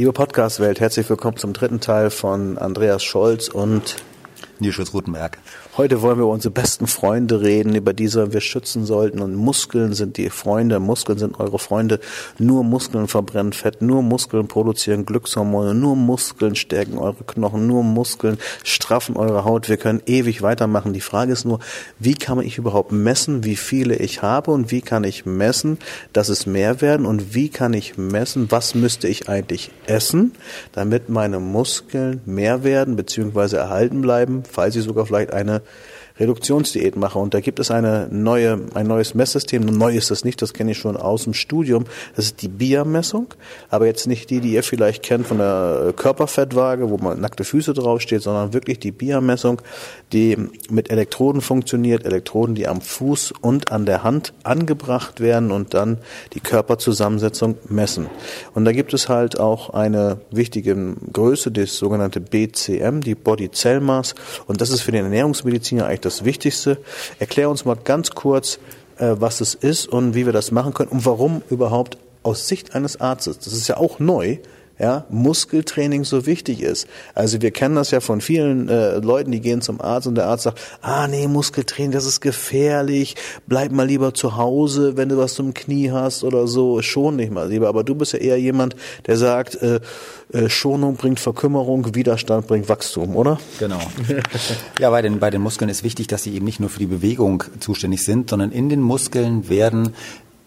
Liebe Podcast-Welt, herzlich willkommen zum dritten Teil von Andreas Scholz und Nils Schulz-Rutenberg. Heute wollen wir über unsere besten Freunde reden, über diese wir schützen sollten. Und Muskeln sind die Freunde, Muskeln sind eure Freunde. Nur Muskeln verbrennen Fett, nur Muskeln produzieren Glückshormone, nur Muskeln stärken eure Knochen, nur Muskeln straffen eure Haut. Wir können ewig weitermachen. Die Frage ist nur, wie kann ich überhaupt messen, wie viele ich habe und wie kann ich messen, dass es mehr werden und wie kann ich messen, was müsste ich eigentlich essen, damit meine Muskeln mehr werden bzw. erhalten bleiben, falls ich sogar vielleicht eine Reduktionsdiät mache. Und da gibt es eine neue, ein neues Messsystem. Neu ist das nicht, das kenne ich schon aus dem Studium. Das ist die BIA-Messung, aber jetzt nicht die, die ihr vielleicht kennt von der Körperfettwaage, wo man nackte Füße draufsteht, sondern wirklich die BIA-Messung, die mit Elektroden funktioniert, Elektroden, die am Fuß und an der Hand angebracht werden und dann die Körperzusammensetzung messen. Und da gibt es halt auch eine wichtige Größe, das sogenannte BCM, die Body Cell Mass. Und das ist für den Ernährungsmediziner eigentlich das das Wichtigste. Erklär uns mal ganz kurz, äh, was es ist und wie wir das machen können und warum überhaupt aus Sicht eines Arztes, das ist ja auch neu, ja, Muskeltraining so wichtig ist. Also wir kennen das ja von vielen äh, Leuten, die gehen zum Arzt und der Arzt sagt, ah nee, Muskeltraining, das ist gefährlich, bleib mal lieber zu Hause, wenn du was zum Knie hast oder so, schon nicht mal lieber. Aber du bist ja eher jemand, der sagt, äh, äh, Schonung bringt Verkümmerung, Widerstand bringt Wachstum, oder? Genau. ja, bei den, bei den Muskeln ist wichtig, dass sie eben nicht nur für die Bewegung zuständig sind, sondern in den Muskeln werden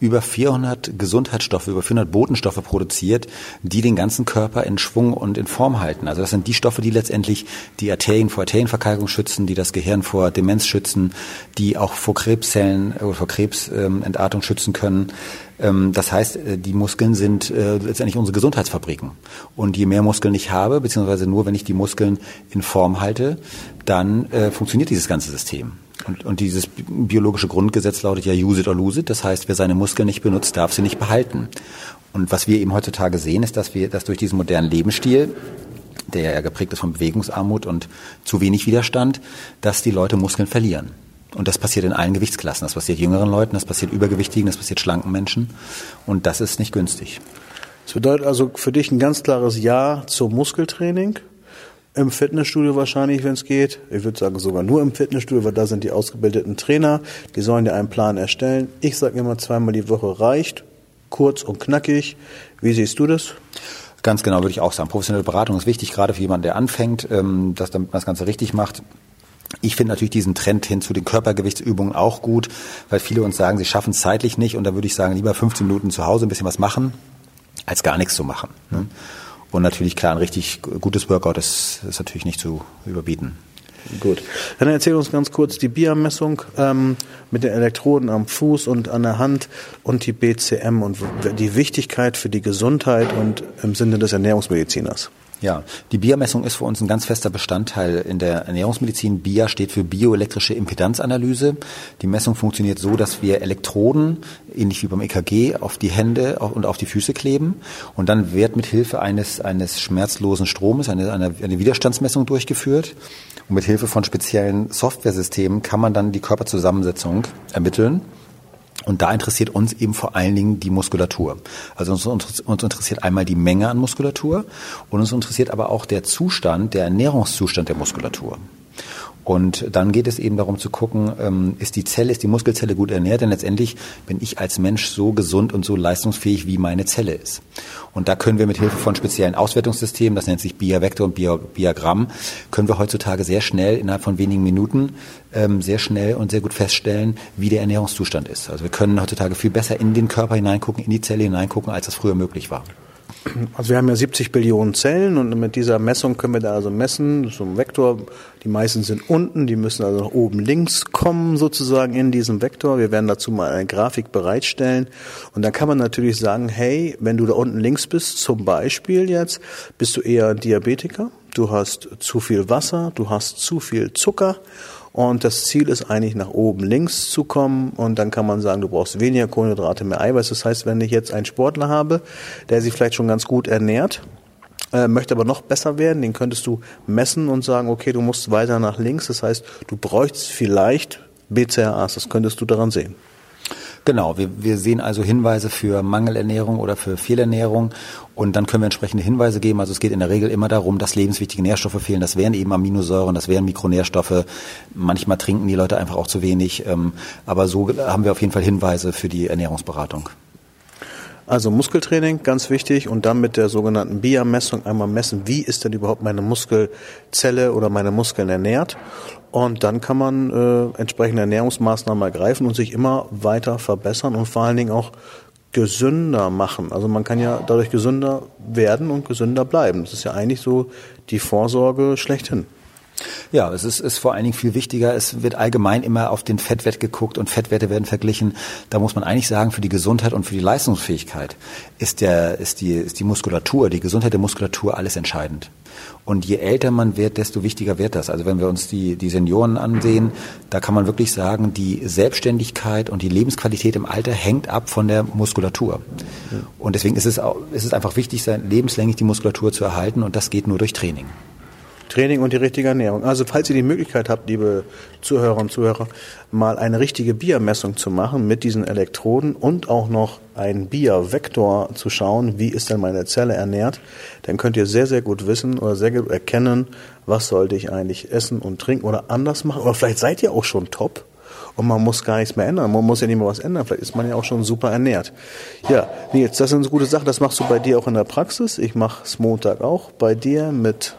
über 400 Gesundheitsstoffe, über 400 Botenstoffe produziert, die den ganzen Körper in Schwung und in Form halten. Also das sind die Stoffe, die letztendlich die Arterien vor Arterienverkalkung schützen, die das Gehirn vor Demenz schützen, die auch vor Krebszellen oder äh, vor Krebsentartung schützen können. Ähm, das heißt, äh, die Muskeln sind äh, letztendlich unsere Gesundheitsfabriken. Und je mehr Muskeln ich habe, beziehungsweise nur wenn ich die Muskeln in Form halte, dann funktioniert dieses ganze System. Und, und dieses biologische Grundgesetz lautet ja use it or lose it. Das heißt, wer seine Muskeln nicht benutzt, darf sie nicht behalten. Und was wir eben heutzutage sehen, ist, dass wir, dass durch diesen modernen Lebensstil der ja geprägt ist von Bewegungsarmut und zu wenig Widerstand, dass die Leute Muskeln verlieren. Und das passiert in allen Gewichtsklassen. Das passiert jüngeren Leuten, das passiert übergewichtigen, das passiert schlanken Menschen. Und das ist nicht günstig. Das bedeutet also für dich ein ganz klares Ja zum Muskeltraining. Im Fitnessstudio wahrscheinlich, wenn es geht. Ich würde sagen sogar nur im Fitnessstudio, weil da sind die ausgebildeten Trainer. Die sollen dir einen Plan erstellen. Ich sage immer, zweimal die Woche reicht. Kurz und knackig. Wie siehst du das? Ganz genau, würde ich auch sagen. Professionelle Beratung ist wichtig, gerade für jemanden, der anfängt, ähm, dass damit man das Ganze richtig macht. Ich finde natürlich diesen Trend hin zu den Körpergewichtsübungen auch gut, weil viele uns sagen, sie schaffen es zeitlich nicht und da würde ich sagen, lieber 15 Minuten zu Hause ein bisschen was machen, als gar nichts zu machen. Ne? Und natürlich klar, ein richtig gutes Workout ist, ist natürlich nicht zu überbieten. Gut. Dann erzähl uns ganz kurz die BIA-Messung ähm, mit den Elektroden am Fuß und an der Hand und die BCM und die Wichtigkeit für die Gesundheit und im Sinne des Ernährungsmediziners. Ja, die BIA-Messung ist für uns ein ganz fester Bestandteil in der Ernährungsmedizin. BIA steht für bioelektrische Impedanzanalyse. Die Messung funktioniert so, dass wir Elektroden, ähnlich wie beim EKG, auf die Hände und auf die Füße kleben. Und dann wird mit Hilfe eines, eines schmerzlosen Stromes eine, eine, eine Widerstandsmessung durchgeführt. Und mit Hilfe von speziellen Softwaresystemen kann man dann die Körperzusammensetzung ermitteln. Und da interessiert uns eben vor allen Dingen die Muskulatur. Also uns, uns, interessiert einmal die Menge an Muskulatur und uns interessiert aber auch der Zustand, der Ernährungszustand der Muskulatur. Und dann geht es eben darum zu gucken, ähm, ist die Zelle, ist die Muskelzelle gut ernährt? Denn letztendlich bin ich als Mensch so gesund und so leistungsfähig, wie meine Zelle ist. Und da können wir mit Hilfe von speziellen Auswertungssystemen, das nennt sich Bia-Vektor und Biagramm, können wir heutzutage sehr schnell, innerhalb von wenigen Minuten, ähm, sehr schnell und sehr gut feststellen, wie der Ernährungszustand ist. Also wir können heutzutage viel besser in den Körper hineingucken, in die Zelle hineingucken, als das früher möglich war. Also wir haben ja 70 Billionen Zellen und mit dieser Messung können wir da also messen, so ein Vektor, die meisten sind unten, die müssen also nach oben links kommen sozusagen in diesem Vektor. Wir werden dazu mal eine Grafik bereitstellen. Und dann kann man natürlich sagen, hey, wenn du da unten links bist, zum Beispiel jetzt, bist du eher Diabetiker, du hast zu viel Wasser, du hast zu viel Zucker und das Ziel ist eigentlich nach oben links zu kommen und dann kann man sagen, du brauchst weniger Kohlenhydrate, mehr Eiweiß. Das heißt, wenn ich jetzt einen Sportler habe, der sich vielleicht schon ganz gut ernährt, äh, möchte aber noch besser werden, den könntest du messen und sagen, okay, du musst weiter nach links. Das heißt, du bräuchst vielleicht BCAAs, das könntest du daran sehen. Genau, wir, wir sehen also Hinweise für Mangelernährung oder für Fehlernährung und dann können wir entsprechende Hinweise geben. Also es geht in der Regel immer darum, dass lebenswichtige Nährstoffe fehlen. Das wären eben Aminosäuren, das wären Mikronährstoffe. Manchmal trinken die Leute einfach auch zu wenig. Ähm, aber so haben wir auf jeden Fall Hinweise für die Ernährungsberatung. Also Muskeltraining, ganz wichtig, und dann mit der sogenannten BIA-Messung einmal messen, wie ist denn überhaupt meine Muskelzelle oder meine Muskeln ernährt. Und dann kann man äh, entsprechende Ernährungsmaßnahmen ergreifen und sich immer weiter verbessern und vor allen Dingen auch gesünder machen. Also man kann ja dadurch gesünder werden und gesünder bleiben. Das ist ja eigentlich so die Vorsorge schlechthin. Ja, es ist, ist vor allen Dingen viel wichtiger. Es wird allgemein immer auf den Fettwert geguckt und Fettwerte werden verglichen. Da muss man eigentlich sagen, für die Gesundheit und für die Leistungsfähigkeit ist, der, ist, die, ist die Muskulatur, die Gesundheit der Muskulatur alles entscheidend. Und je älter man wird, desto wichtiger wird das. Also wenn wir uns die, die Senioren ansehen, da kann man wirklich sagen, die Selbstständigkeit und die Lebensqualität im Alter hängt ab von der Muskulatur. Und deswegen ist es, auch, ist es einfach wichtig, lebenslänglich die Muskulatur zu erhalten und das geht nur durch Training. Training und die richtige Ernährung. Also falls ihr die Möglichkeit habt, liebe Zuhörer und Zuhörer, mal eine richtige Biermessung zu machen mit diesen Elektroden und auch noch einen Biervektor zu schauen, wie ist denn meine Zelle ernährt, dann könnt ihr sehr, sehr gut wissen oder sehr gut erkennen, was sollte ich eigentlich essen und trinken oder anders machen. Oder vielleicht seid ihr auch schon top und man muss gar nichts mehr ändern. Man muss ja nicht mehr was ändern. Vielleicht ist man ja auch schon super ernährt. Ja, Nils, das sind so gute Sachen. Das machst du bei dir auch in der Praxis. Ich mache es Montag auch bei dir mit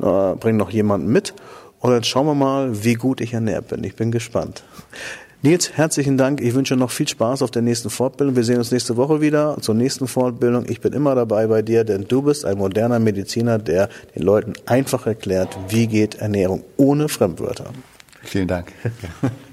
äh, bring noch jemanden mit und dann schauen wir mal, wie gut ich ernährt bin. Ich bin gespannt. Nils, herzlichen Dank. Ich wünsche noch viel Spaß auf der nächsten Fortbildung. Wir sehen uns nächste Woche wieder zur nächsten Fortbildung. Ich bin immer dabei bei dir, denn du bist ein moderner Mediziner, der den Leuten einfach erklärt, wie geht Ernährung ohne Fremdwörter. Vielen Dank.